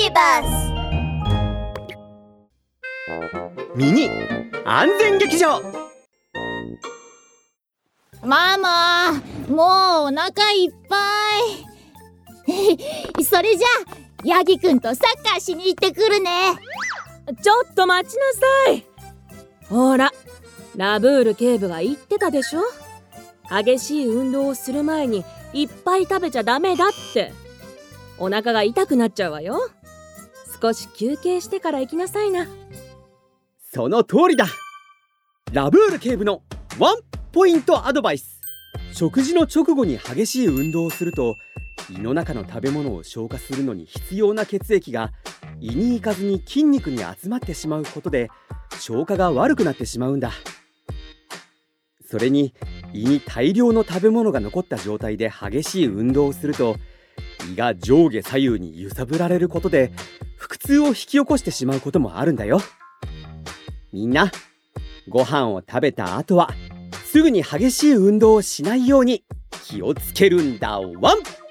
ビバスミニ安全劇場。ママもうお腹いっぱい。それじゃあヤギくんとサッカーしに行ってくるね。ちょっと待ちなさい。ほらラブール警部が言ってたでしょ？激しい運動をする前にいっぱい食べちゃダメだって。お腹が痛くなっちゃうわよ少し休憩してから行きなさいな。その通りだ。ラブール警部のワンポイントアドバイス。食事の直後に激しい運動をすると胃の中の食べ物を消化するのに必要な血液が胃に行かずに筋肉に集まってしまうことで消化が悪くなってしまうんだ。それに胃に大量の食べ物が残った状態で激しい運動をすると胃が上下左右に揺さぶられることで腹痛を引き起こしてしまうこともあるんだよ。みんなご飯を食べた後はすぐに激しい運動をしないように気をつけるんだワン。